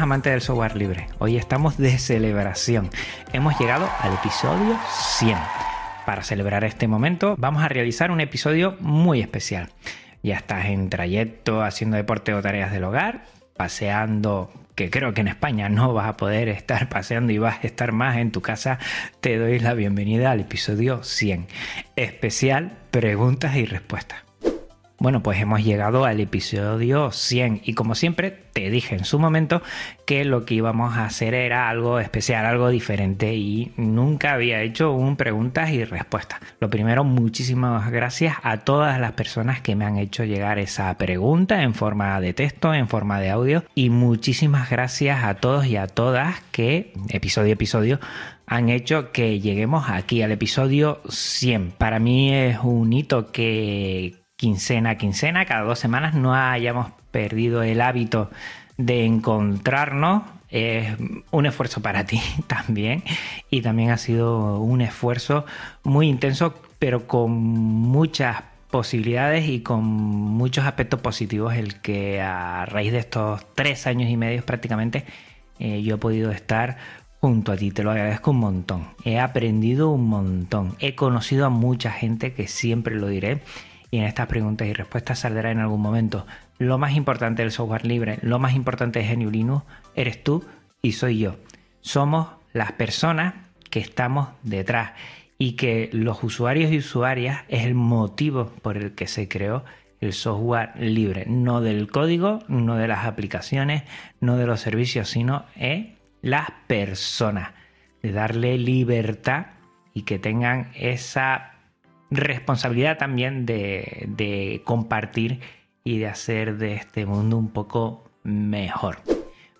Amantes del software libre. Hoy estamos de celebración. Hemos llegado al episodio 100. Para celebrar este momento vamos a realizar un episodio muy especial. Ya estás en trayecto haciendo deporte o tareas del hogar, paseando, que creo que en España no vas a poder estar paseando y vas a estar más en tu casa, te doy la bienvenida al episodio 100. Especial preguntas y respuestas. Bueno, pues hemos llegado al episodio 100 y como siempre te dije en su momento que lo que íbamos a hacer era algo especial, algo diferente y nunca había hecho un preguntas y respuestas. Lo primero, muchísimas gracias a todas las personas que me han hecho llegar esa pregunta en forma de texto, en forma de audio y muchísimas gracias a todos y a todas que episodio a episodio han hecho que lleguemos aquí al episodio 100. Para mí es un hito que quincena a quincena, cada dos semanas, no hayamos perdido el hábito de encontrarnos. Es un esfuerzo para ti también y también ha sido un esfuerzo muy intenso, pero con muchas posibilidades y con muchos aspectos positivos el que a raíz de estos tres años y medio prácticamente eh, yo he podido estar junto a ti, te lo agradezco un montón. He aprendido un montón, he conocido a mucha gente que siempre lo diré y en estas preguntas y respuestas saldrá en algún momento. Lo más importante del software libre, lo más importante de GNU Linux, eres tú y soy yo. Somos las personas que estamos detrás y que los usuarios y usuarias es el motivo por el que se creó el software libre, no del código, no de las aplicaciones, no de los servicios, sino es las personas, de darle libertad y que tengan esa responsabilidad también de, compartir y de hacer de este mundo un poco mejor.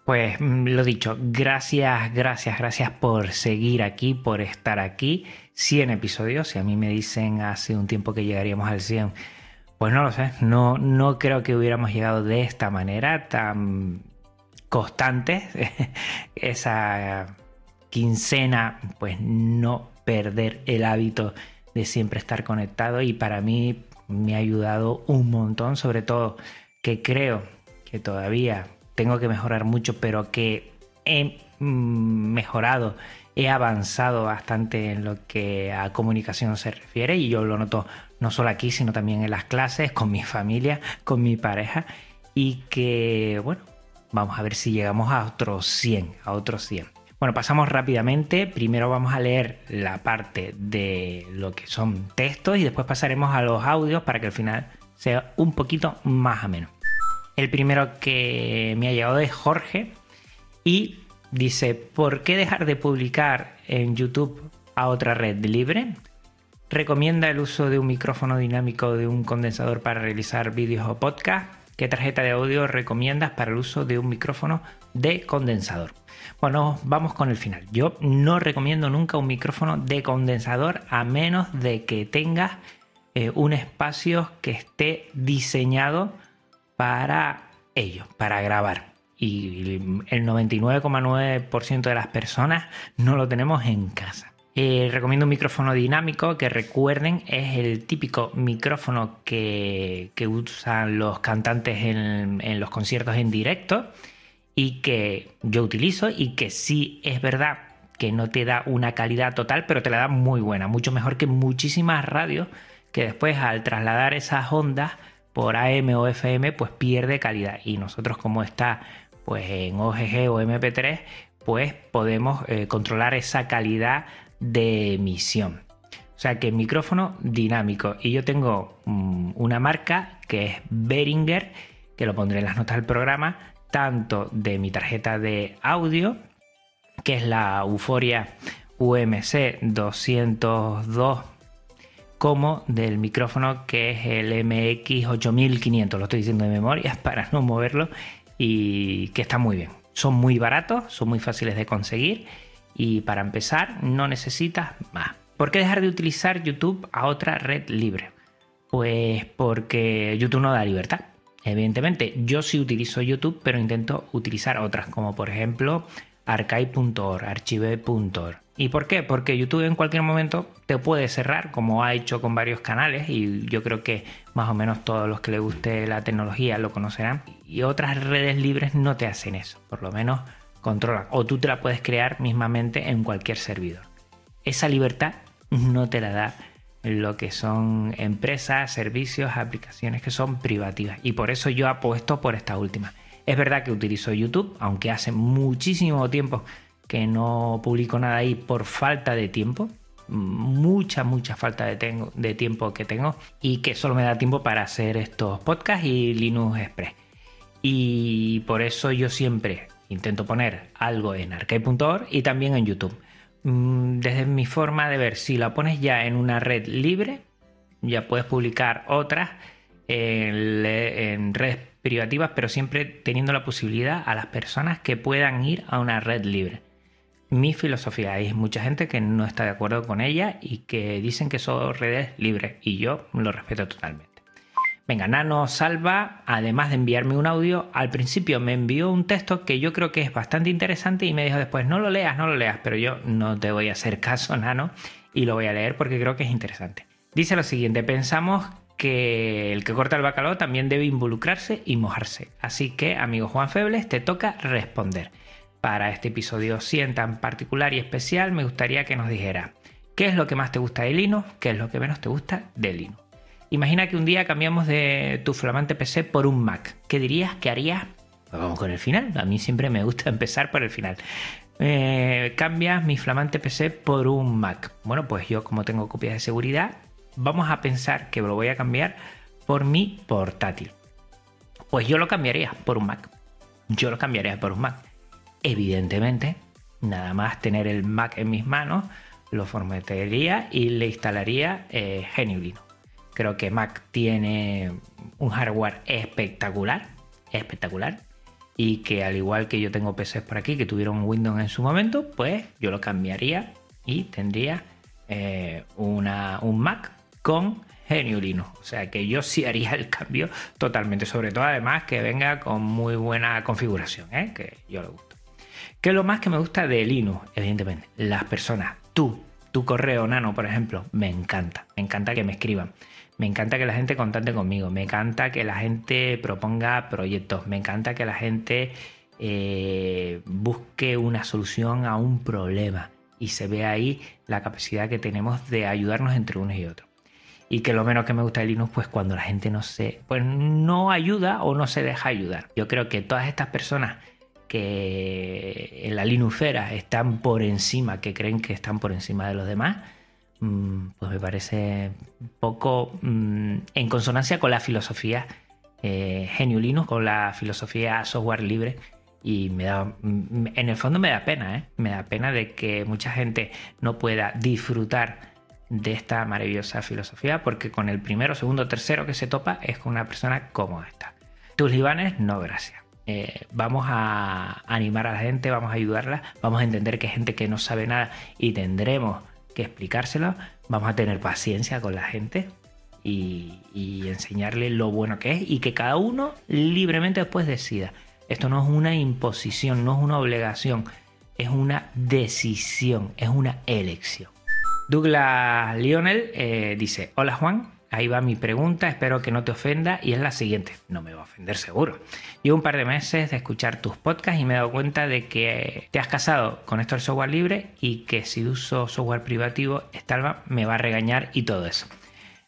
Pues lo dicho, gracias, gracias, gracias por seguir aquí, por estar aquí. 100 episodios, si a mí me dicen hace un tiempo que llegaríamos al 100, pues no lo sé, no, no creo que hubiéramos llegado de esta manera tan constante. Esa quincena, pues no perder el hábito de siempre estar conectado y para mí me ha ayudado un montón, sobre todo que creo que todavía tengo que mejorar mucho, pero que he mejorado, he avanzado bastante en lo que a comunicación se refiere y yo lo noto no solo aquí, sino también en las clases, con mi familia, con mi pareja y que, bueno, vamos a ver si llegamos a otros 100, a otros 100. Bueno, pasamos rápidamente. Primero vamos a leer la parte de lo que son textos y después pasaremos a los audios para que al final sea un poquito más ameno. El primero que me ha llegado es Jorge y dice, ¿por qué dejar de publicar en YouTube a otra red libre? Recomienda el uso de un micrófono dinámico de un condensador para realizar vídeos o podcast. ¿Qué tarjeta de audio recomiendas para el uso de un micrófono de condensador? Bueno, vamos con el final. Yo no recomiendo nunca un micrófono de condensador a menos de que tengas eh, un espacio que esté diseñado para ello, para grabar. Y el 99,9% de las personas no lo tenemos en casa. Eh, recomiendo un micrófono dinámico que recuerden es el típico micrófono que, usan los cantantes en los conciertos en directo y que yo utilizo y que sí es verdad que no te da una calidad total, pero te la da muy buena, mucho mejor que muchísimas radios que después al trasladar esas ondas por AM o FM pues pierde calidad y nosotros como está pues en OGG o MP3 pues podemos eh, controlar esa calidad de emisión. O sea que micrófono dinámico y yo tengo mm, una marca que es Behringer que lo pondré en las notas del programa tanto de mi tarjeta de audio, que es la Euforia UMC 202, como del micrófono que es el MX 8500. Lo estoy diciendo de memoria para no moverlo y que está muy bien. Son muy baratos, son muy fáciles de conseguir y para empezar no necesitas más. ¿Por qué dejar de utilizar YouTube a otra red libre? Pues porque YouTube no da libertad. Evidentemente, yo sí utilizo YouTube, pero intento utilizar otras, como por ejemplo archive.org, archive.org. ¿Y por qué? Porque YouTube en cualquier momento te puede cerrar, como ha hecho con varios canales, y yo creo que más o menos todos los que les guste la tecnología lo conocerán. Y otras redes libres no te hacen eso, por lo menos controlan. O tú te la puedes crear mismamente en cualquier servidor. Esa libertad no te la da lo que son empresas, servicios, aplicaciones que son privativas. Y por eso yo apuesto por esta última. Es verdad que utilizo YouTube, aunque hace muchísimo tiempo que no publico nada ahí por falta de tiempo. Mucha, mucha falta de, tiempo que tengo y que solo me da tiempo para hacer estos podcasts y Linux Express. Y por eso yo siempre intento poner algo en arcade.org y también en YouTube. Mm, desde mi forma de ver, si la pones ya en una red libre, ya puedes publicar otras en, redes privativas, pero siempre teniendo la posibilidad a las personas que puedan ir a una red libre. Mi filosofía, hay mucha gente que no está de acuerdo con ella y que dicen que son redes libres y yo lo respeto totalmente. Venga, Nano Salva, además de enviarme un audio, al principio me envió un texto que yo creo que es bastante interesante y me dijo después, no lo leas, no lo leas, pero yo no te voy a hacer caso, Nano, y lo voy a leer porque creo que es interesante. Dice lo siguiente, pensamos que el que corta el bacalao también debe involucrarse y mojarse. Así que, amigo Juan Febles, te toca responder. Para este episodio 100 tan particular y especial, me gustaría que nos dijera qué es lo que más te gusta de Linux, qué es lo que menos te gusta de Linux. Imagina que un día cambiamos de tu flamante PC por un Mac. ¿Qué dirías? ¿Qué harías? Pues vamos con el final. A mí siempre me gusta empezar por el final. Eh, cambias mi flamante PC por un Mac. Bueno, pues yo como tengo copias de seguridad, vamos a pensar que lo voy a cambiar por mi portátil. Pues yo lo cambiaría por un Mac. Yo lo cambiaría por un Mac. Evidentemente, nada más tener el Mac en mis manos, lo formatearía y le instalaría eh, Creo que Mac tiene un hardware espectacular, espectacular. Y que al igual que yo tengo PCs por aquí que tuvieron Windows en su momento, pues yo lo cambiaría y tendría eh, una, un Mac con Genio Linux. O sea que yo sí haría el cambio totalmente. Sobre todo además que venga con muy buena configuración, ¿eh? que yo le gusto. ¿Qué es lo más que me gusta de Linux? Evidentemente, las personas. Tú, tu correo nano, por ejemplo, me encanta. Me encanta que me escriban. Me encanta que la gente contacte conmigo, me encanta que la gente proponga proyectos, me encanta que la gente eh, busque una solución a un problema y se ve ahí la capacidad que tenemos de ayudarnos entre unos y otros. Y que lo menos que me gusta de Linux, pues cuando la gente no se, pues no ayuda o no se deja ayudar. Yo creo que todas estas personas que en la Linuxera están por encima, que creen que están por encima de los demás, pues me parece poco mm, en consonancia con la filosofía eh, con la filosofía software libre. Y me da, mm, en el fondo me da pena, ¿eh? me da pena de que mucha gente no pueda disfrutar de esta maravillosa filosofía, porque con el primero, segundo, tercero que se topa es con una persona como esta. Tus libanes, no, gracias. Eh, vamos a animar a la gente, vamos a ayudarla, vamos a entender que hay gente que no sabe nada y tendremos que explicárselo, vamos a tener paciencia con la gente y, enseñarle lo bueno que es y que cada uno libremente después decida. Esto no es una imposición, no es una obligación, es una decisión, es una elección. Douglas Lionel eh, dice, hola Juan, Ahí va mi pregunta, espero que no te ofenda y es la siguiente. No me va a ofender seguro. Llevo un par de meses de escuchar tus podcasts y me he dado cuenta de que te has casado con esto del software libre y que si uso software privativo, Stalva me va a regañar y todo eso.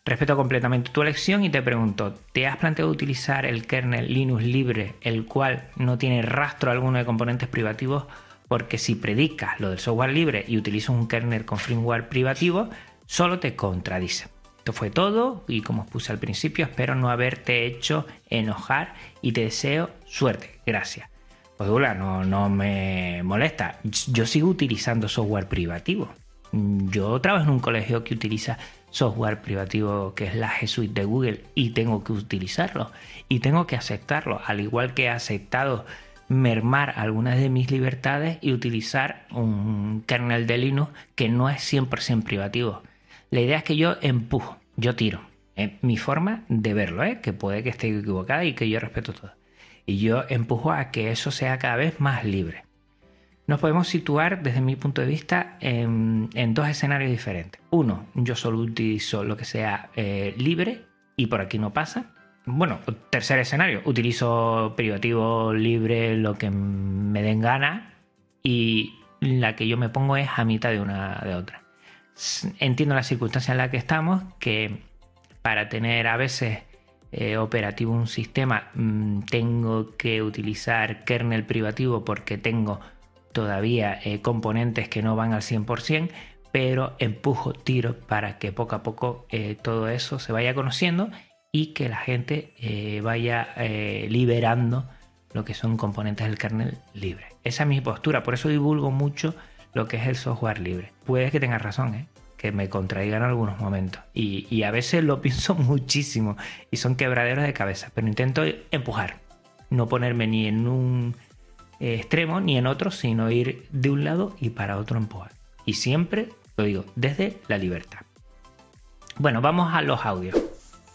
Respeto completamente tu elección y te pregunto, ¿te has planteado utilizar el kernel Linux libre, el cual no tiene rastro alguno de componentes privativos? Porque si predicas lo del software libre y utilizas un kernel con firmware privativo, solo te contradice. Esto fue todo y como os puse al principio, espero no haberte hecho enojar y te deseo suerte. Gracias. Pues no, no me molesta. Yo sigo utilizando software privativo. Yo trabajo en un colegio que utiliza software privativo que es la G Suite de Google y tengo que utilizarlo y tengo que aceptarlo, al igual que he aceptado mermar algunas de mis libertades y utilizar un kernel de Linux que no es 100% privativo. La idea es que yo empujo, yo tiro. Es mi forma de verlo, ¿eh? que puede que esté equivocada y que yo respeto todo. Y yo empujo a que eso sea cada vez más libre. Nos podemos situar desde mi punto de vista en, dos escenarios diferentes. Uno, yo solo utilizo lo que sea eh, libre y por aquí no pasa. Bueno, tercer escenario, utilizo privativo libre lo que me den gana y la que yo me pongo es a mitad de una de otra. Entiendo la circunstancia en la que estamos, que para tener a veces eh, operativo un sistema mm, tengo que utilizar kernel privativo porque tengo todavía eh, componentes que no van al 100%, pero empujo, tiro para que poco a poco eh, todo eso se vaya conociendo y que la gente vaya liberando lo que son componentes del kernel libre. Esa es mi postura, por eso divulgo mucho lo que es el software libre. Puede que tengas razón, que me contraigan en algunos momentos. Y, y, a veces lo pienso muchísimo y son quebraderos de cabeza, pero intento empujar, no ponerme ni en un eh, extremo ni en otro, sino ir de un lado y para otro empujar. Y siempre, lo digo, desde la libertad. Bueno, vamos a los audios.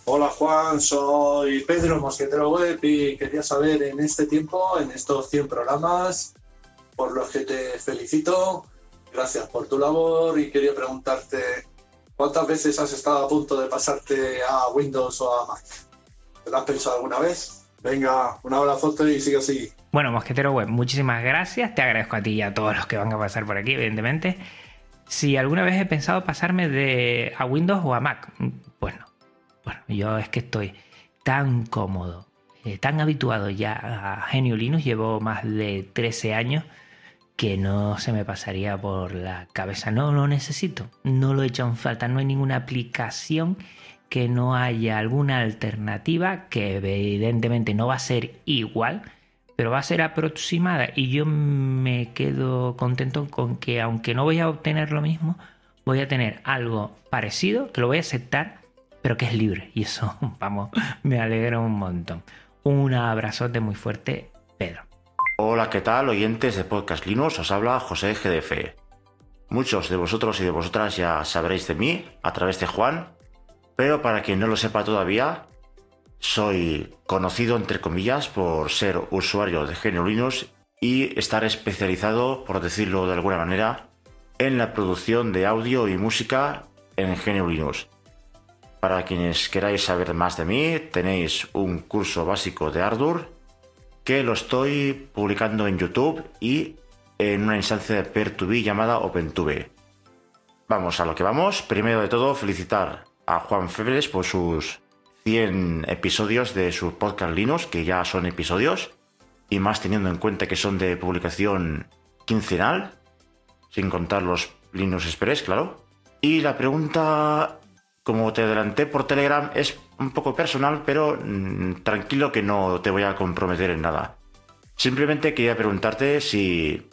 Hola Juan, soy Pedro Mosquetero Web y quería saber en este tiempo, en estos 100 programas, por los que te felicito, gracias por tu labor y quería preguntarte cuántas veces has estado a punto de pasarte a Windows o a Mac. ¿Te lo has pensado alguna vez? Venga, un abrazo y sigue así. Bueno, Mosquetero Web, muchísimas gracias. Te agradezco a ti y a todos los que van a pasar por aquí, evidentemente. Si alguna vez he pensado pasarme de a Windows o a Mac, bueno, bueno, yo es que estoy tan cómodo, eh, tan habituado ya a Genio Linux, llevo más de 13 años que no se me pasaría por la cabeza. No lo necesito, no lo he hecho en falta, no hay ninguna aplicación que no haya alguna alternativa que evidentemente no va a ser igual pero va a ser aproximada y yo me quedo contento con que aunque no voy a obtener lo mismo, voy a tener algo parecido, que lo voy a aceptar, pero que es libre. Y eso, vamos, me alegra un montón. Un abrazote muy fuerte, Pedro. Hola, ¿qué tal, oyentes de Podcast Linux? Os habla José GDF. Muchos de vosotros y de vosotras ya sabréis de mí a través de Juan, pero para quien no lo sepa todavía, soy conocido, entre comillas, por ser usuario de GNU Linux y estar especializado, por decirlo de alguna manera, en la producción de audio y música en GNU Linux. Para quienes queráis saber más de mí, tenéis un curso básico de Ardour que lo estoy publicando en YouTube y en una instancia de Peer2B llamada OpenTube. Vamos a lo que vamos. Primero de todo, felicitar a Juan Febres por sus 100 episodios de su podcast Linux, que ya son episodios, y más teniendo en cuenta que son de publicación quincenal, sin contar los Linux Express, claro. Y la pregunta, como te adelanté por Telegram, es un poco personal, pero mm, tranquilo que no te voy a comprometer en nada. Simplemente quería preguntarte si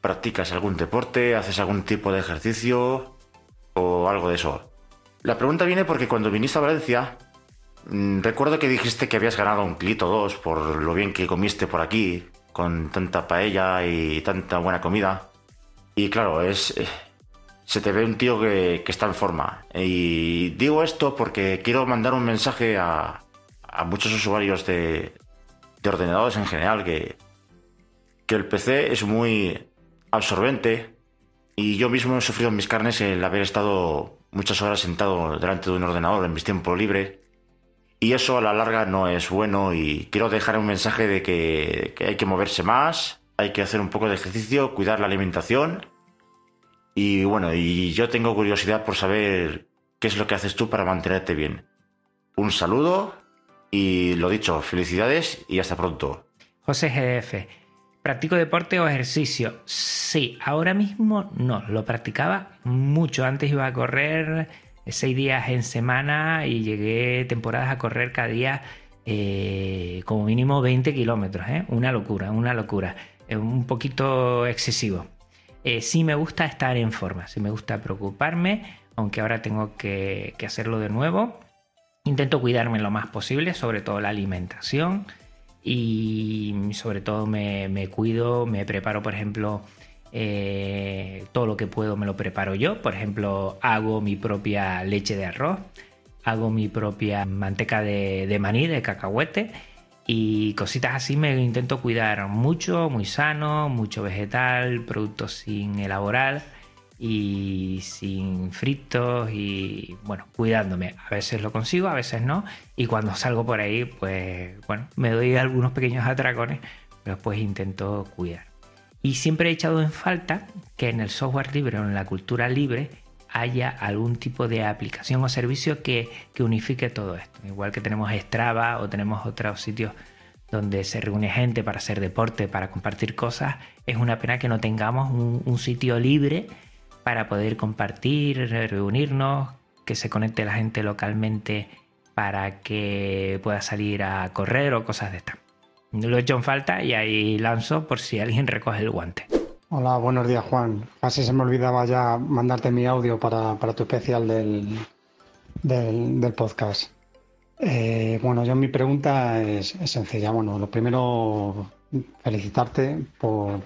practicas algún deporte, haces algún tipo de ejercicio o algo de eso. La pregunta viene porque cuando viniste a Valencia Mm, recuerdo que dijiste que habías ganado un clito o dos por lo bien que comiste por aquí, con tanta paella y tanta buena comida. Y claro, es. Se te ve un tío que, está en forma. Y digo esto porque quiero mandar un mensaje a, muchos usuarios de, de ordenadores en general que, que el PC es muy absorbente y yo mismo he sufrido en mis carnes el haber estado muchas horas sentado delante de un ordenador en mis tiempos libres y eso a la larga no es bueno y quiero dejar un mensaje de que, hay que moverse más, hay que hacer un poco de ejercicio, cuidar la alimentación. Y bueno, y yo tengo curiosidad por saber qué es lo que haces tú para mantenerte bien. Un saludo y lo dicho, felicidades y hasta pronto. José GF, ¿practico deporte o ejercicio? Sí, ahora mismo no, lo practicaba mucho. Antes iba a correr seis días en semana y llegué temporadas a correr cada día eh, como mínimo 20 kilómetros, ¿eh? una locura, una locura, un poquito excesivo. Sí me gusta estar en forma, sí me gusta preocuparme, aunque ahora tengo que, hacerlo de nuevo. Intento cuidarme lo más posible, sobre todo la alimentación y sobre todo me, cuido, me preparo, por ejemplo, eh, todo lo que puedo me lo preparo yo. Por ejemplo, hago mi propia leche de arroz, hago mi propia manteca de, maní, de cacahuete y cositas así me intento cuidar mucho, muy sano, mucho vegetal, productos sin elaborar y sin fritos y bueno, cuidándome. A veces lo consigo, a veces no y cuando salgo por ahí pues bueno, me doy algunos pequeños atracones, pero después intento cuidar. Y siempre he echado en falta que en el software libre o en la cultura libre haya algún tipo de aplicación o servicio que, unifique todo esto. Igual que tenemos Strava o tenemos otros sitios donde se reúne gente para hacer deporte, para compartir cosas, es una pena que no tengamos un, sitio libre para poder compartir, reunirnos, que se conecte la gente localmente para que pueda salir a correr o cosas de estas. Lo he hecho en falta y ahí lanzo por si alguien recoge el guante. Hola, buenos días Juan. Casi se me olvidaba ya mandarte mi audio para, tu especial del, del, podcast. Eh, bueno, yo mi pregunta es, sencilla. Bueno, lo primero, felicitarte por,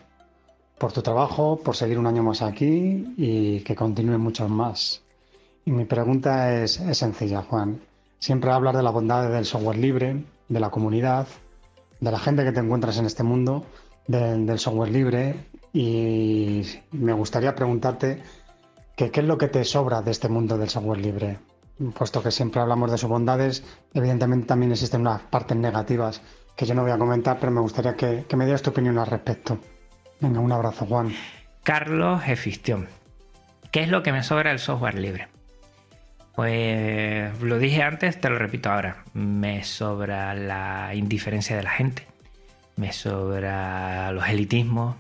por tu trabajo, por seguir un año más aquí y que continúen muchos más. Y mi pregunta es, sencilla, Juan. Siempre hablas de la bondad del software libre, de la comunidad, de la gente que te encuentras en este mundo del, software libre y me gustaría preguntarte qué es lo que te sobra de este mundo del software libre. Puesto que siempre hablamos de sus bondades, evidentemente también existen unas partes negativas que yo no voy a comentar, pero me gustaría que, me dieras tu opinión al respecto. Venga, un abrazo, Juan. Carlos Efistión. ¿Qué es lo que me sobra del software libre? Pues lo dije antes, te lo repito ahora. Me sobra la indiferencia de la gente, me sobra los elitismos,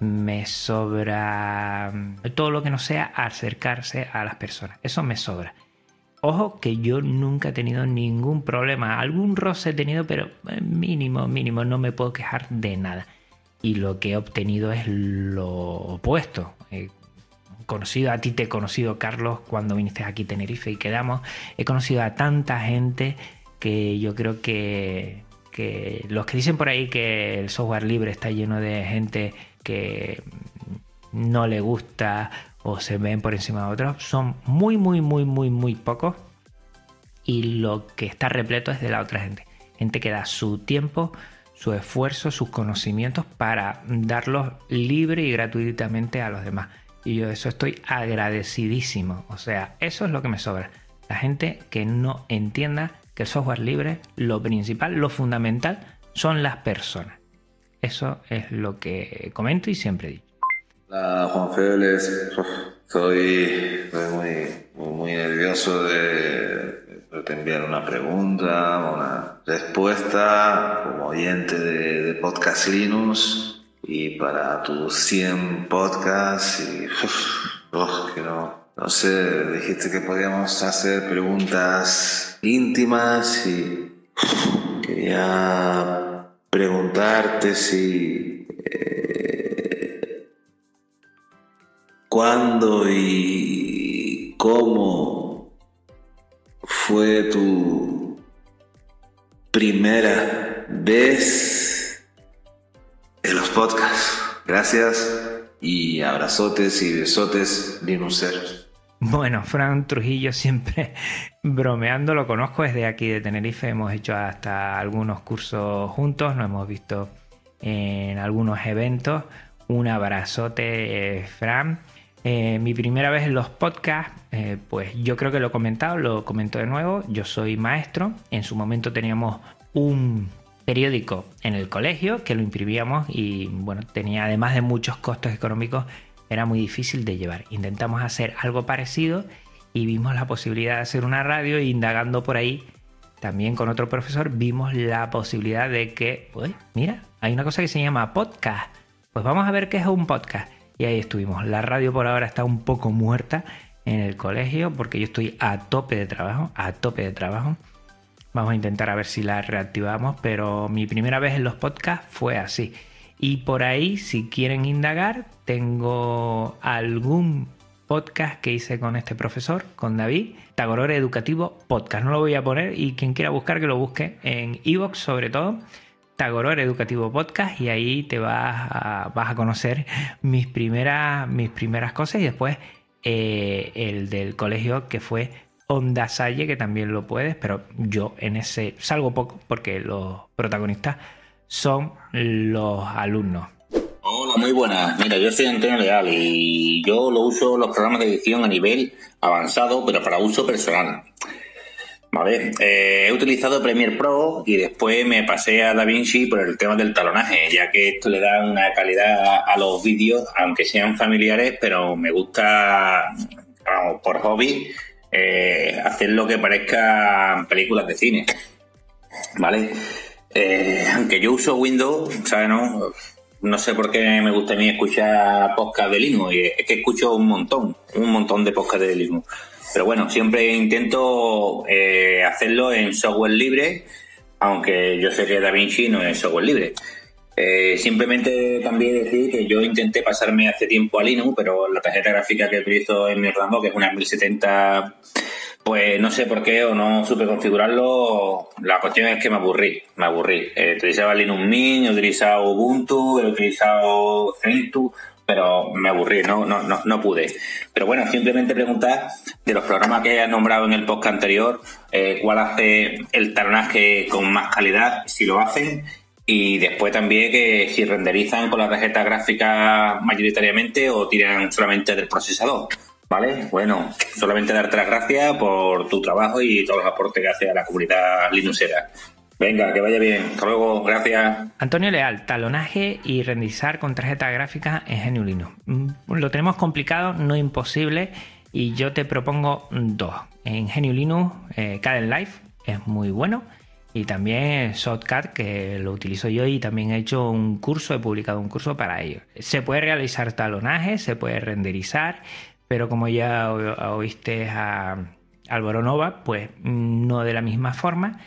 me sobra todo lo que no sea acercarse a las personas. Eso me sobra. Ojo que yo nunca he tenido ningún problema. Algún roce he tenido, pero mínimo, mínimo. No me puedo quejar de nada. Y lo que he obtenido es lo opuesto. Eh, conocido, a ti te he conocido, Carlos, cuando viniste aquí a Tenerife y quedamos. He conocido a tanta gente que yo creo que, los que dicen por ahí que el software libre está lleno de gente que no le gusta o se ven por encima de otros, son muy, muy, muy, muy, muy pocos. Y lo que está repleto es de la otra gente. Gente que da su tiempo, su esfuerzo, sus conocimientos para darlos libre y gratuitamente a los demás. Y yo eso estoy agradecidísimo. O sea, eso es lo que me sobra. La gente que no entienda que el software libre, lo principal, lo fundamental, son las personas. Eso es lo que comento y siempre digo. Hola Juan Félix, soy, muy, muy, nervioso de, de enviar una pregunta, una respuesta como oyente de, Podcast Linux y para tus 100 podcasts y no, no sé, dijiste que podíamos hacer preguntas íntimas y quería preguntarte si eh, cuándo y cómo fue tu primera vez de los podcasts. Gracias y abrazotes y besotes linuceros. Bueno, Fran Trujillo siempre bromeando, lo conozco desde aquí de Tenerife, hemos hecho hasta algunos cursos juntos, nos hemos visto en algunos eventos. Un abrazote, eh, Fran. Eh, mi primera vez en los podcasts, eh, pues yo creo que lo he comentado, lo comento de nuevo. Yo soy maestro. En su momento teníamos un periódico en el colegio que lo imprimíamos y bueno, tenía además de muchos costos económicos, era muy difícil de llevar. Intentamos hacer algo parecido y vimos la posibilidad de hacer una radio e indagando por ahí también con otro profesor vimos la posibilidad de que, pues mira, hay una cosa que se llama podcast. Pues vamos a ver qué es un podcast. Y ahí estuvimos. La radio por ahora está un poco muerta en el colegio porque yo estoy a tope de trabajo, a tope de trabajo Vamos a intentar a ver si la reactivamos, pero mi primera vez en los podcasts fue así. Y por ahí, si quieren indagar, tengo algún podcast que hice con este profesor, con David, Tagorore Educativo Podcast. No lo voy a poner y quien quiera buscar que lo busque en Evox sobre todo. Tagoror Educativo Podcast y ahí te vas a, vas a conocer mis primeras, mis primeras cosas y después eh, el del colegio que fue Onda Salle, que también lo puedes, pero yo en ese salgo poco porque los protagonistas son los alumnos. Hola, muy buenas. Mira, yo soy Antonio Leal y yo lo uso los programas de edición a nivel avanzado, pero para uso personal. Vale, eh, he utilizado Premiere Pro y después me pasé a DaVinci por el tema del talonaje, ya que esto le da una calidad a los vídeos, aunque sean familiares, pero me gusta, vamos, por hobby, eh, hacer lo que parezca películas de cine. ¿Vale? Eh, aunque yo uso Windows, ¿sabes? No? no sé por qué me gusta a mí escuchar podcast de Linux. Es que escucho un montón, un montón de podcast de Linux. Pero bueno, siempre intento eh, hacerlo en software libre, aunque yo sé que DaVinci no es software libre. Eh, simplemente también decir que yo intenté pasarme hace tiempo a Linux, pero la tarjeta gráfica que utilizo en mi ordenador, que es una 1070, pues no sé por qué o no supe configurarlo. La cuestión es que me aburrí, me aburrí. Eh, utilizaba Linux Mint, he utilizado Ubuntu, he utilizado CentOS, pero me aburrí, no, no, no, no pude. Pero bueno, simplemente preguntar de los programas que he nombrado en el podcast anterior, eh, cuál hace el talonaje con más calidad, si lo hacen, y después también que si renderizan con la tarjeta gráfica mayoritariamente o tiran solamente del procesador. ¿Vale? Bueno, solamente darte las gracias por tu trabajo y todos los aportes que hace a la comunidad linuxera. Venga, que vaya bien. Hasta luego, gracias. Antonio Leal, talonaje y renderizar con tarjeta gráfica en GNU Linux. Mm, lo tenemos complicado, no imposible, y yo te propongo dos. En GNU Linux, eh, Life es muy bueno y también Shotcut, que lo utilizo yo y también he hecho un curso, he publicado un curso para ello. Se puede realizar talonaje, se puede renderizar, pero como ya oíste a Álvaro Nova, pues no de la misma forma.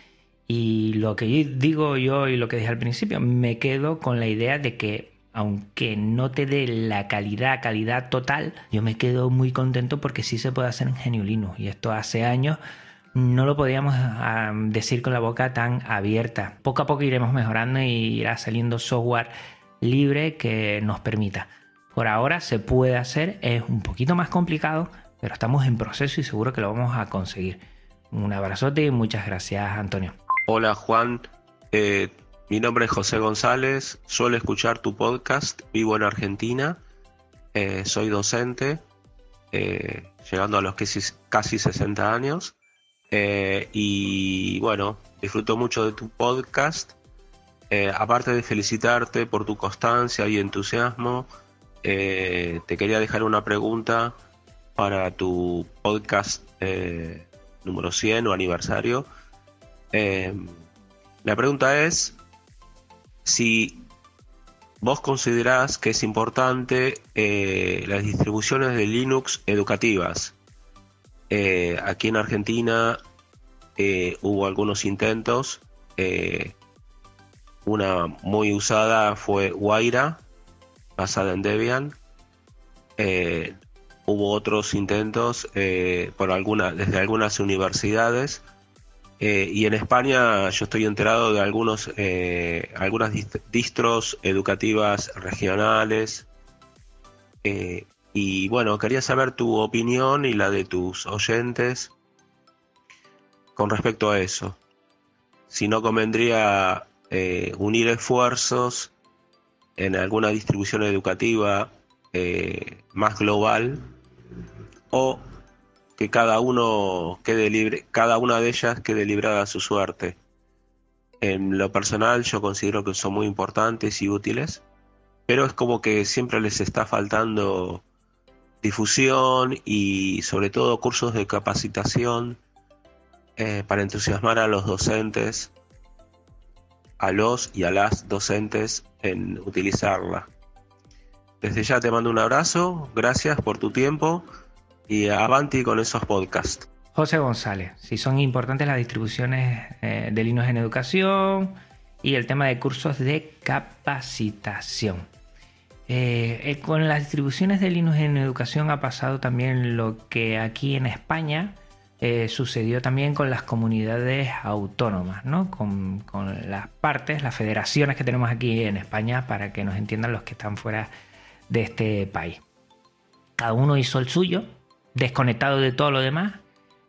Y lo que digo yo y lo que dije al principio, me quedo con la idea de que aunque no te dé la calidad, calidad total, yo me quedo muy contento porque sí se puede hacer en Geniulino. Y esto hace años no lo podíamos decir con la boca tan abierta. Poco a poco iremos mejorando y irá saliendo software libre que nos permita. Por ahora se puede hacer, es un poquito más complicado, pero estamos en proceso y seguro que lo vamos a conseguir. Un abrazote y muchas gracias, Antonio. Hola, Juan. Eh, mi nombre es José González. Suelo escuchar tu podcast. Vivo en Argentina. Eh, soy docente, eh, llegando a los casi 60 años. Y bueno, disfruto mucho de tu podcast. Aparte de felicitarte por tu constancia y entusiasmo, eh, te quería dejar una pregunta para tu podcast número 100 o aniversario. la pregunta es si vos considerás que es importante las distribuciones de Linux educativas eh, aquí en Argentina eh, hubo algunos intentos. Eh, una muy usada fue Guaira, basada en Debian. hubo otros intentos por alguna, desde algunas universidades. y en España yo estoy enterado de algunos, algunas distros educativas regionales. Y bueno, quería saber tu opinión y la de tus oyentes con respecto a eso. Si no convendría eh, unir esfuerzos en alguna distribución educativa eh, más global o que cada uno quede libre, cada una de ellas quede librada a su suerte. En lo personal yo considero que son muy importantes y útiles, pero es como que siempre les está faltando difusión y sobre todo cursos de capacitación eh, para entusiasmar a los docentes, a los y a las docentes en utilizarla. Desde ya te mando un abrazo, gracias por tu tiempo y avanti con esos podcasts. José González, si son importantes las distribuciones eh, de Linux en educación y el tema de cursos de capacitación. Eh, eh, con las distribuciones de Linux en educación ha pasado también lo que aquí en España sucedió también con las comunidades autónomas, ¿no? Con, con, las partes, las federaciones que tenemos aquí en España para que nos entiendan los que están fuera de este país. Cada uno hizo el suyo, desconectado de todo lo demás,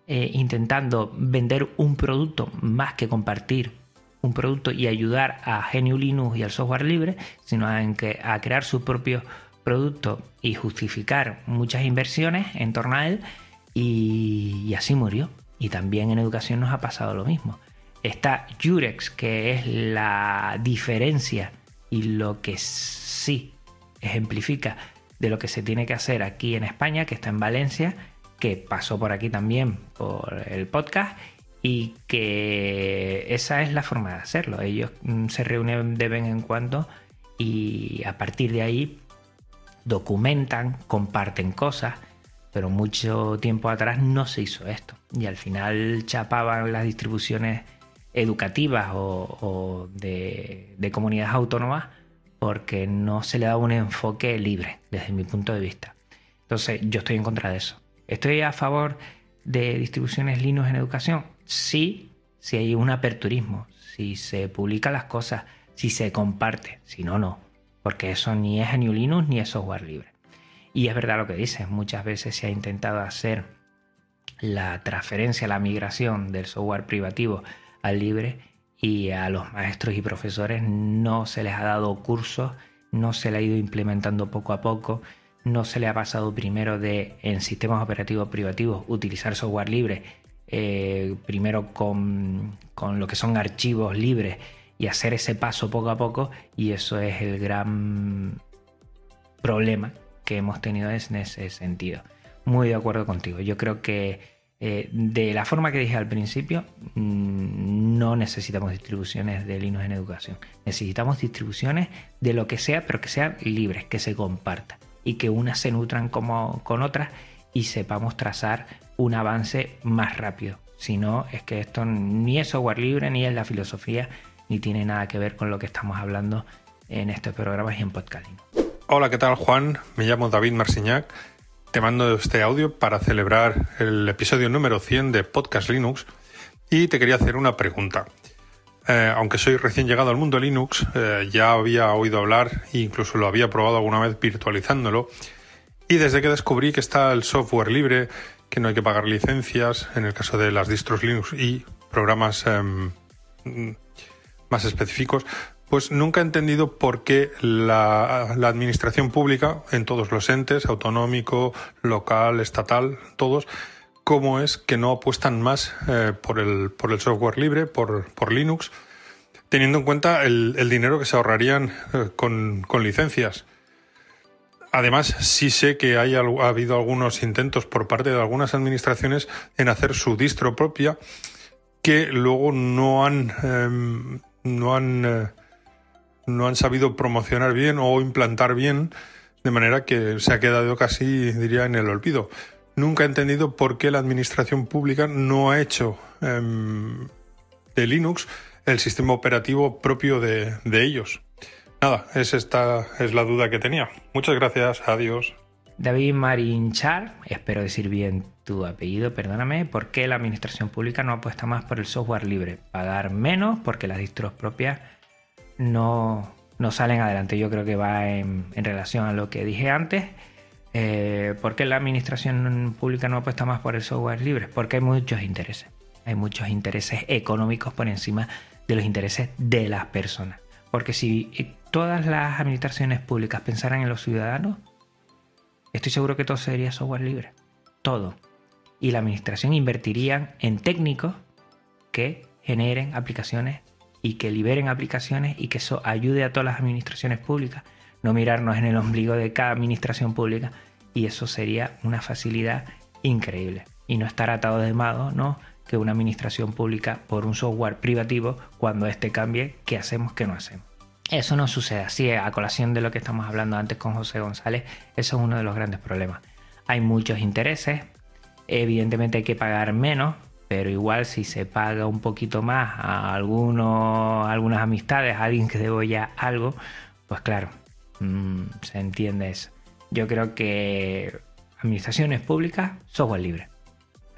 eh, intentando vender un producto más que compartir un producto y ayudar a GNU Linux y al software libre, sino a, a crear su propio producto y justificar muchas inversiones en torno a él y, así murió. Y también en educación nos ha pasado lo mismo. Está Jurex, que es la diferencia y lo que sí ejemplifica de lo que se tiene que hacer aquí en España, que está en Valencia, que pasó por aquí también por el podcast y que esa es la forma de hacerlo. Ellos mm, se reúnen de vez en cuando y a partir de ahí documentan, comparten cosas, pero mucho tiempo atrás no se hizo esto y al final chapaban las distribuciones educativas o, de, de comunidades autónomas porque no se le da un enfoque libre desde mi punto de vista. Entonces yo estoy en contra de eso. ¿Estoy a favor de distribuciones Linux en educación? Sí, si hay un aperturismo, si se publican las cosas, si se comparte, si no, no, porque eso ni es GNU Linux ni es software libre. Y es verdad lo que dices, muchas veces se ha intentado hacer la transferencia, la migración del software privativo al libre y a los maestros y profesores no se les ha dado cursos, no se le ha ido implementando poco a poco, no se le ha pasado primero de en sistemas operativos privativos utilizar software libre, eh, primero con, con lo que son archivos libres y hacer ese paso poco a poco y eso es el gran problema que hemos tenido en ese sentido. Muy de acuerdo contigo. Yo creo que eh, de la forma que dije al principio, mm, no necesitamos distribuciones de Linux en educación. Necesitamos distribuciones de lo que sea, pero que sean libres, que se compartan y que unas se nutran como con otras y sepamos trazar un avance más rápido. Si no, es que esto ni es software libre, ni es la filosofía, ni tiene nada que ver con lo que estamos hablando en estos programas y en podcast. Hola, ¿qué tal Juan? Me llamo David Marciñac te mando este audio para celebrar el episodio número 100 de Podcast Linux y te quería hacer una pregunta. Eh, aunque soy recién llegado al mundo Linux, eh, ya había oído hablar e incluso lo había probado alguna vez virtualizándolo. Y desde que descubrí que está el software libre, que no hay que pagar licencias en el caso de las distros Linux y programas em, más específicos, pues nunca he entendido por qué la, administración pública, en todos los entes, autonómico, local, estatal, todos, cómo es que no apuestan más eh, por, el, por el software libre, por, por Linux, teniendo en cuenta el, dinero que se ahorrarían eh, con, licencias. Además, sí sé que hay, ha habido algunos intentos por parte de algunas administraciones en hacer su distro propia que luego no han, em, no han eh, no han sabido promocionar bien o implantar bien, de manera que se ha quedado casi, diría, en el olvido. Nunca he entendido por qué la administración pública no ha hecho em, de Linux el sistema operativo propio de, de ellos. Nada, es esta es la duda que tenía. Muchas gracias, adiós. David Marinchar, espero decir bien tu apellido, perdóname, ¿por qué la administración pública no apuesta más por el software libre? Pagar menos porque las distros propias no, no salen adelante. Yo creo que va en, relación a lo que dije antes. Eh, ¿Por qué la administración pública no apuesta más por el software libre? Porque hay muchos intereses. Hay muchos intereses económicos por encima de los intereses de las personas. Porque si todas las administraciones públicas pensaran en los ciudadanos, estoy seguro que todo sería software libre. Todo. Y la administración invertiría en técnicos que generen aplicaciones y que liberen aplicaciones y que eso ayude a todas las administraciones públicas, no mirarnos en el ombligo de cada administración pública y eso sería una facilidad increíble y no estar atado de mano, ¿no? Que una administración pública por un software privativo, cuando este cambie, ¿qué hacemos? ¿Qué no hacemos? Eso no sucede así, a colación de lo que estamos hablando antes con José González, eso es uno de los grandes problemas. Hay muchos intereses, Evidentemente hay que pagar menos, pero igual si se paga un poquito más a algunos, algunas amistades, a alguien que debo ya algo, pues claro, mm, se entiende eso. Yo creo que administraciones públicas, software libre.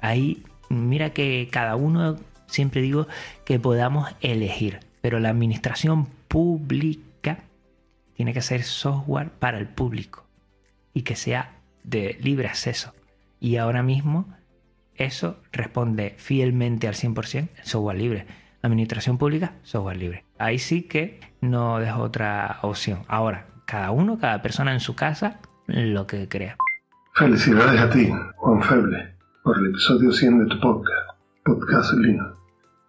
Ahí, mira que cada uno, siempre digo que podamos elegir, pero la administración pública tiene que ser software para el público y que sea de libre acceso. Y ahora mismo eso responde fielmente al 100% software libre. Administración pública, software libre. Ahí sí que no dejo otra opción. Ahora, cada uno, cada persona en su casa, lo que crea. Felicidades a ti, Juan Feble, por el episodio 100 de tu podcast, Podcast Lino.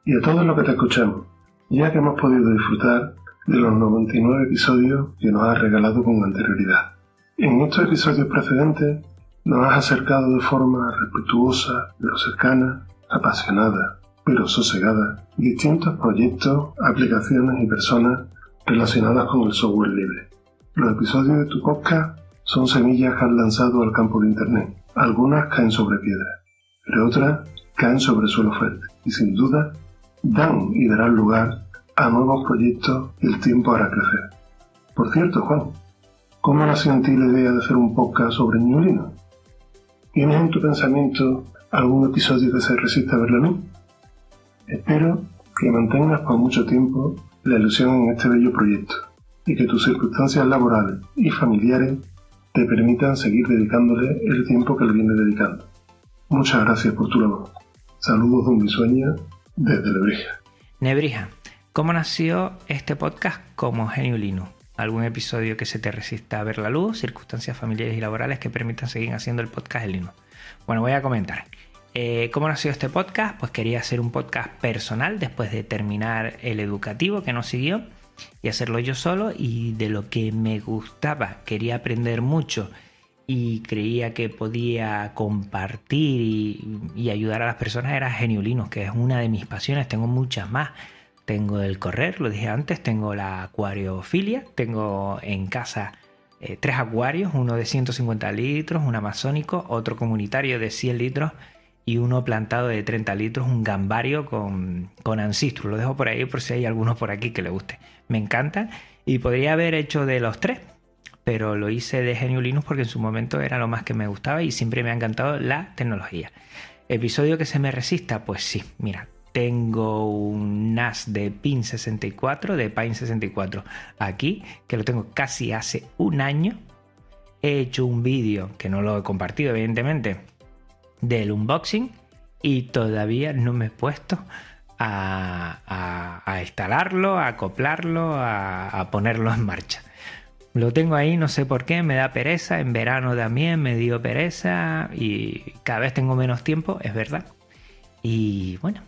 Y a todos los que te escuchamos, ya que hemos podido disfrutar de los 99 episodios que nos has regalado con anterioridad. En estos episodios precedentes nos has acercado de forma respetuosa, pero cercana, apasionada, pero sosegada, distintos proyectos, aplicaciones y personas relacionadas con el software libre. Los episodios de tu podcast son semillas que has lanzado al campo de Internet. Algunas caen sobre piedra, pero otras caen sobre suelo fértil y sin duda dan y darán lugar a nuevos proyectos que el tiempo hará crecer. Por cierto, Juan, ¿cómo nació en ti la idea de hacer un podcast sobre Ñulino? ¿Tienes en tu pensamiento algún episodio que se resista a verlo a mí? Espero que mantengas por mucho tiempo la ilusión en este bello proyecto y que tus circunstancias laborales y familiares te permitan seguir dedicándole el tiempo que le viene dedicando. Muchas gracias por tu labor. Saludos de un sueño desde Lebrija. Nebrija, ¿cómo nació este podcast como Genio Linux? Algún episodio que se te resista a ver la luz, circunstancias familiares y laborales que permitan seguir haciendo el podcast en Linux. Bueno, voy a comentar. Eh, ¿Cómo nació este podcast? Pues quería hacer un podcast personal después de terminar el educativo que nos siguió y hacerlo yo solo y de lo que me gustaba. Quería aprender mucho y creía que podía compartir y, ayudar a las personas era Geniulinos, que es una de mis pasiones. Tengo muchas más tengo el correr, lo dije antes, tengo la acuariofilia, tengo en casa eh, tres acuarios, uno de 150 litros, un amazónico, otro comunitario de 100 litros y uno plantado de 30 litros, un gambario con, con ancistro. Lo dejo por ahí por si hay alguno por aquí que le guste. Me encanta y podría haber hecho de los tres, pero lo hice de Genio Linux porque en su momento era lo más que me gustaba y siempre me ha encantado la tecnología. ¿Episodio que se me resista? Pues sí, mira, tengo un NAS de PIN 64, de PIN 64 aquí, que lo tengo casi hace un año. He hecho un vídeo, que no lo he compartido evidentemente, del unboxing y todavía no me he puesto a, instalarlo, a acoplarlo, a, a, ponerlo en marcha. Lo tengo ahí, no sé por qué, me da pereza, en verano también me dio pereza y cada vez tengo menos tiempo, es verdad. Y bueno,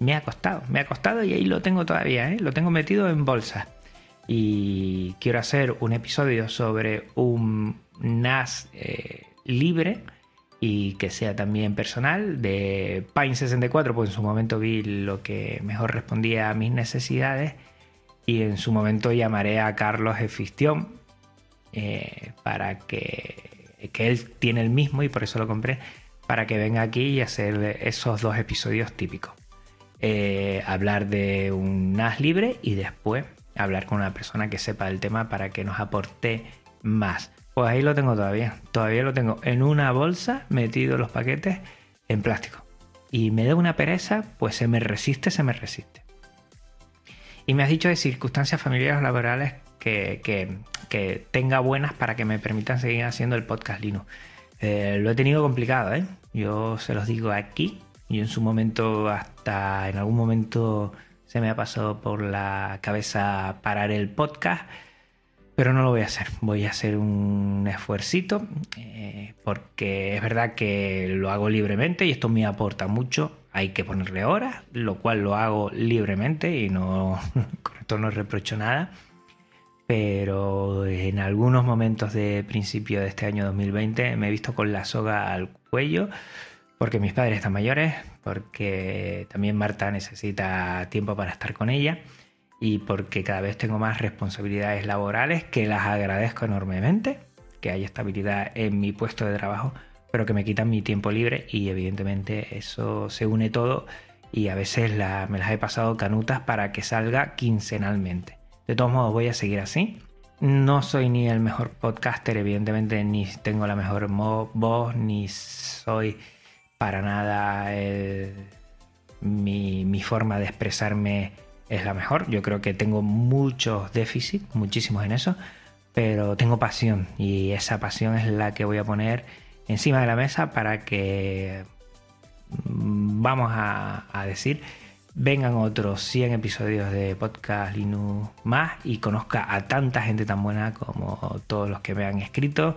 Me ha costado, me ha costado y ahí lo tengo todavía, ¿eh? lo tengo metido en bolsa. Y quiero hacer un episodio sobre un NAS eh, libre y que sea también personal de Pine 64, pues en su momento vi lo que mejor respondía a mis necesidades y en su momento llamaré a Carlos Efistión eh, para que, que él tiene el mismo y por eso lo compré para que venga aquí y hacer esos dos episodios típicos. Eh, hablar de un NAS libre y después hablar con una persona que sepa el tema para que nos aporte más. Pues ahí lo tengo todavía. Todavía lo tengo en una bolsa metido los paquetes en plástico. Y me da una pereza, pues se me resiste, se me resiste. Y me has dicho de circunstancias familiares o laborales que, que, tenga buenas para que me permitan seguir haciendo el podcast Linux. Eh, lo he tenido complicado, ¿eh? Yo se los digo aquí, y en su momento, hasta en algún momento se me ha pasado por la cabeza parar el podcast, pero no lo voy a hacer. Voy a hacer un esfuercito eh, porque es verdad que lo hago libremente y esto me aporta mucho. Hay que ponerle horas, lo cual lo hago libremente y no con esto no reprocho nada. Pero en algunos momentos de principio de este año 2020 me he visto con la soga al cuello porque mis padres están mayores, porque también Marta necesita tiempo para estar con ella y porque cada vez tengo más responsabilidades laborales que las agradezco enormemente, que haya estabilidad en mi puesto de trabajo, pero que me quitan mi tiempo libre y evidentemente eso se une todo y a veces me las he pasado canutas para que salga quincenalmente. De todos modos voy a seguir así. No soy ni el mejor podcaster, evidentemente, ni tengo la mejor voz, ni soy para nada mi, forma de expresarme es la mejor. Yo creo que tengo muchos déficits, muchísimos en eso, pero tengo pasión y esa pasión es la que voy a poner encima de la mesa para que mm, vamos a, decir vengan otros 100 episodios de podcast Linux más y conozca a tanta gente tan buena como todos los que me han escrito,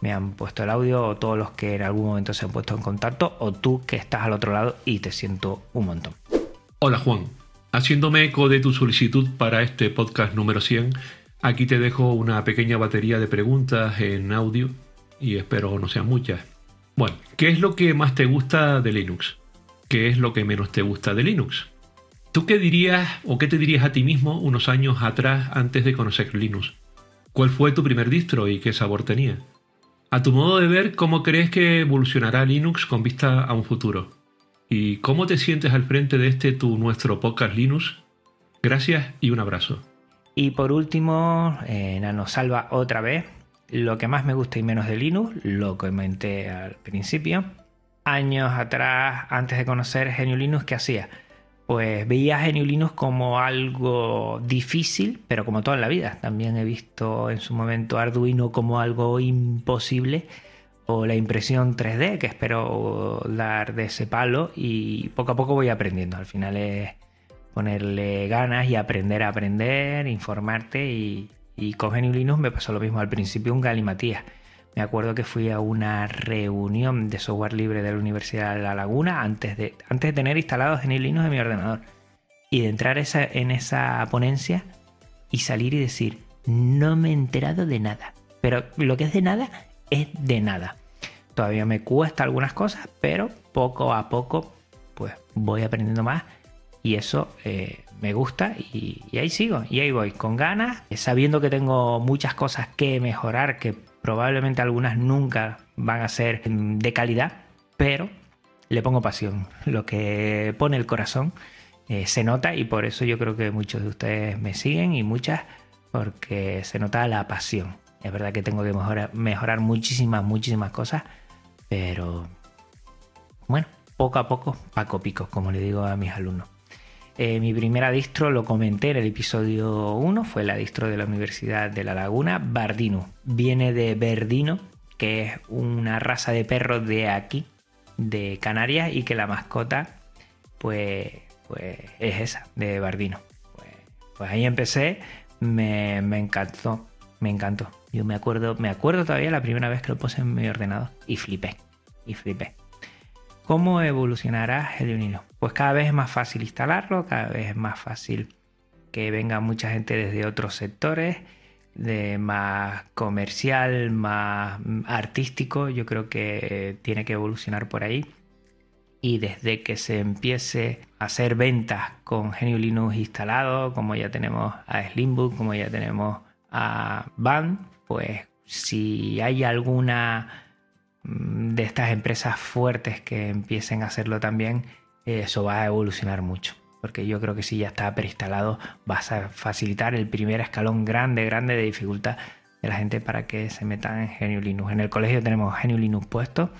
me han puesto el audio o todos los que en algún momento se han puesto en contacto o tú que estás al otro lado y te siento un montón. Hola Juan, Haciéndome eco de tu solicitud para este podcast número 100, aquí te dejo una pequeña batería de preguntas en audio y espero no sean muchas. Bueno, ¿qué es lo que más te gusta de Linux? ¿Qué es lo que menos te gusta de Linux? ¿Tú qué dirías o qué te dirías a ti mismo unos años atrás antes de conocer Linux? ¿Cuál fue tu primer distro y qué sabor tenía? A tu modo de ver, ¿cómo crees que evolucionará Linux con vista a un futuro? ¿Y cómo te sientes al frente de este tu nuestro podcast Linux? Gracias y un abrazo. Y por último, eh, Nano Salva otra vez. Lo que más me gusta y menos de Linux, lo comenté al principio. Años atrás, antes de conocer GNU Linux, ¿qué hacía? Pues veía GNU Linux como algo difícil, pero como toda la vida. También he visto en su momento Arduino como algo imposible la impresión 3D que espero dar de ese palo y poco a poco voy aprendiendo. Al final es ponerle ganas y aprender a aprender, informarte y, y con GNU Linux me pasó lo mismo al principio un galimatías. Me acuerdo que fui a una reunión de software libre de la Universidad de La Laguna antes de, antes de tener instalado GNU Linux en mi ordenador y de entrar en esa ponencia y salir y decir, no me he enterado de nada. Pero lo que es de nada es de nada. Todavía me cuesta algunas cosas, pero poco a poco pues voy aprendiendo más y eso eh, me gusta y, ahí sigo y ahí voy con ganas, sabiendo que tengo muchas cosas que mejorar, que probablemente algunas nunca van a ser de calidad, pero le pongo pasión. Lo que pone el corazón eh, se nota y por eso yo creo que muchos de ustedes me siguen y muchas porque se nota la pasión. Es verdad que tengo que mejorar, mejorar muchísimas, muchísimas cosas, pero bueno, poco a poco, paco pico, como le digo a mis alumnos. Eh, mi primera distro lo comenté en el episodio 1, fue la distro de la Universidad de La Laguna, Bardino. Viene de Verdino, que es una raza de perros de aquí, de Canarias, y que la mascota, pues, pues es esa, de Bardino. Pues, pues ahí empecé, me, me encantó, me encantó. Yo me acuerdo, me acuerdo todavía la primera vez que lo puse en mi ordenador y flipé, y flipé. ¿Cómo evolucionará el Linux? Pues cada vez es más fácil instalarlo, cada vez es más fácil que venga mucha gente desde otros sectores, de más comercial, más artístico. Yo creo que tiene que evolucionar por ahí. Y desde que se empiece a hacer ventas con GNU Linux instalado, como ya tenemos a Slimbook, como ya tenemos a Band, pues si hay alguna de estas empresas fuertes que empiecen a hacerlo también, eso va a evolucionar mucho. Porque yo creo que si ya está preinstalado, vas a facilitar el primer escalón grande, grande de dificultad de la gente para que se metan en GNU Linux. En el colegio tenemos GNU Linux puesto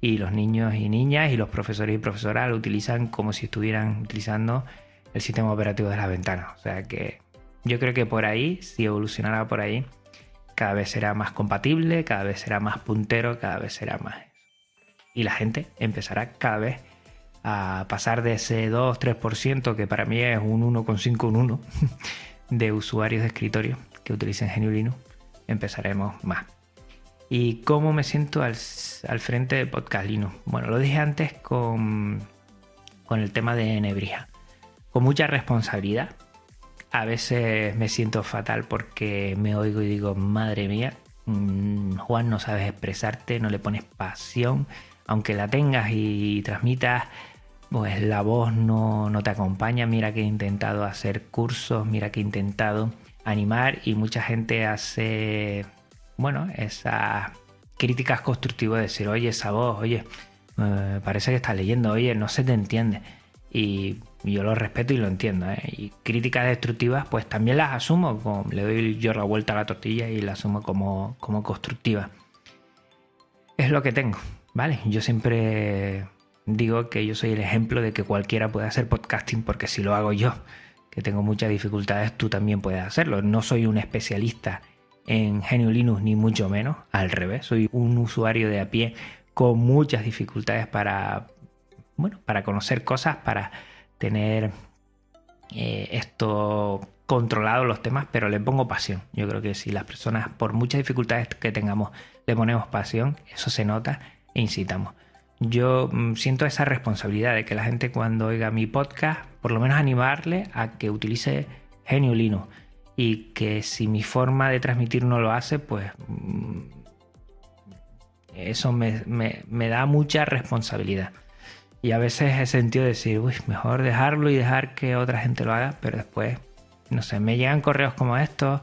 y los niños y niñas y los profesores y profesoras lo utilizan como si estuvieran utilizando el sistema operativo de las ventanas. O sea que yo creo que por ahí, si evolucionara por ahí, cada vez será más compatible, cada vez será más puntero, cada vez será más. Y la gente empezará cada vez a pasar de ese 2-3% que para mí es un 1,5 un 1 de usuarios de escritorio que utilicen GNU Linux, empezaremos más. ¿Y cómo me siento al, frente de Podcast Linux? Bueno, lo dije antes con, con el tema de Nebrija. Con mucha responsabilidad, a veces me siento fatal porque me oigo y digo, madre mía, mm, Juan, no sabes expresarte, no le pones pasión, aunque la tengas y transmitas, pues la voz no, no te acompaña. Mira que he intentado hacer cursos, mira que he intentado animar y mucha gente hace, bueno, esa críticas constructivas, decir, oye, esa voz, oye, eh, parece que estás leyendo, oye, no se te entiende. Y yo lo respeto y lo entiendo. ¿eh? Y críticas destructivas, pues también las asumo, le doy yo la vuelta a la tortilla y las asumo como, como constructivas. Es lo que tengo, ¿vale? Yo siempre digo que yo soy el ejemplo de que cualquiera puede hacer podcasting porque si lo hago yo, que tengo muchas dificultades, tú también puedes hacerlo. No soy un especialista en Genio Linux ni mucho menos, al revés, soy un usuario de a pie con muchas dificultades para, bueno, para conocer cosas, para tener eh, esto controlado los temas, pero le pongo pasión. Yo creo que si las personas, por muchas dificultades que tengamos, le ponemos pasión, eso se nota e incitamos. Yo mm, siento esa responsabilidad de que la gente cuando oiga mi podcast, por lo menos animarle a que utilice Genio Linux y que si mi forma de transmitir no lo hace, pues mm, eso me, me da mucha responsabilidad. Y a veces he sentido decir, uy, mejor dejarlo y dejar que otra gente lo haga, pero después, no sé, me llegan correos como estos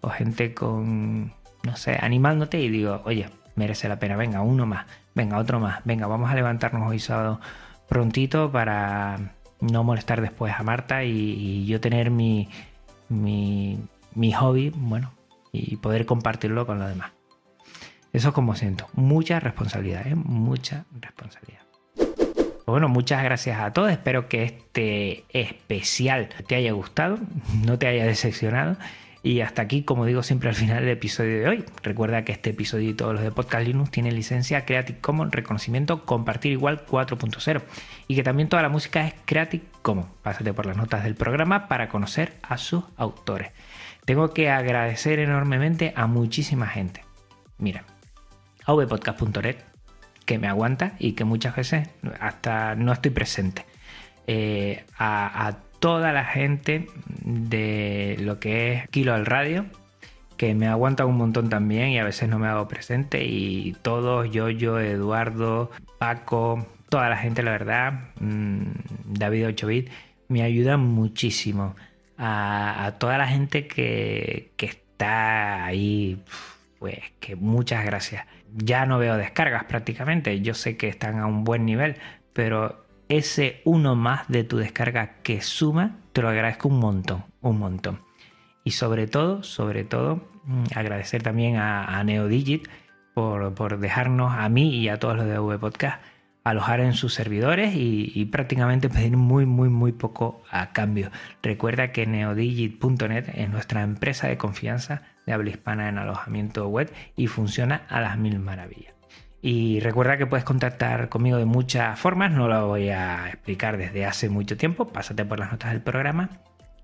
o gente con, no sé, animándote y digo, oye, merece la pena, venga, uno más, venga, otro más, venga, vamos a levantarnos hoy sábado prontito para no molestar después a Marta y, yo tener mi, mi, mi hobby, bueno, y poder compartirlo con los demás. Eso es como siento, mucha responsabilidad, ¿eh? mucha responsabilidad. Pues bueno, muchas gracias a todos. Espero que este especial te haya gustado, no te haya decepcionado. Y hasta aquí, como digo siempre al final del episodio de hoy. Recuerda que este episodio y todos los de Podcast Linux tienen licencia Creative Commons, reconocimiento compartir igual 4.0. Y que también toda la música es Creative Commons. Pásate por las notas del programa para conocer a sus autores. Tengo que agradecer enormemente a muchísima gente. Mira, avpodcast.net que me aguanta y que muchas veces hasta no estoy presente. Eh, a, toda la gente de lo que es Kilo al Radio, que me aguanta un montón también y a veces no me hago presente. Y todos, yo, yo, Eduardo, Paco, toda la gente, la verdad, mm, David 8 bit, me ayudan muchísimo. A, toda la gente que, que está ahí, pues que muchas gracias ya no veo descargas prácticamente. Yo sé que están a un buen nivel, pero ese uno más de tu descarga que suma, te lo agradezco un montón, un montón. Y sobre todo, sobre todo, mm, agradecer también a, NeoDigit por, por, dejarnos a mí y a todos los de V Podcast alojar en sus servidores y, y, prácticamente pedir muy, muy, muy poco a cambio. Recuerda que neodigit.net es nuestra empresa de confianza de habla hispana en alojamiento web y funciona a las mil maravillas. Y recuerda que puedes contactar conmigo de muchas formas, no lo voy a explicar desde hace mucho tiempo, pásate por las notas del programa.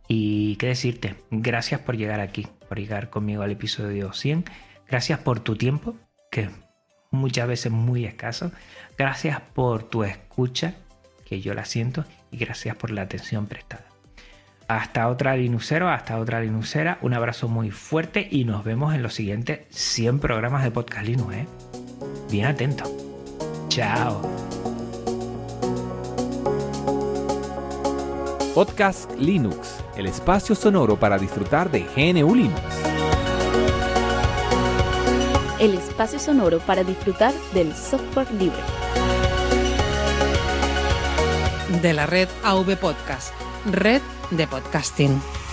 Y qué decirte, gracias por llegar aquí, por llegar conmigo al episodio 100, gracias por tu tiempo, que muchas veces muy escaso, gracias por tu escucha, que yo la siento, y gracias por la atención prestada. Hasta otra Linuxero, hasta otra Linuxera. Un abrazo muy fuerte y nos vemos en los siguientes 100 programas de Podcast Linux. ¿eh? Bien atento. Chao. Podcast Linux, el espacio sonoro para disfrutar de GNU Linux. El espacio sonoro para disfrutar del software libre. De la red AV Podcast, red de podcasting.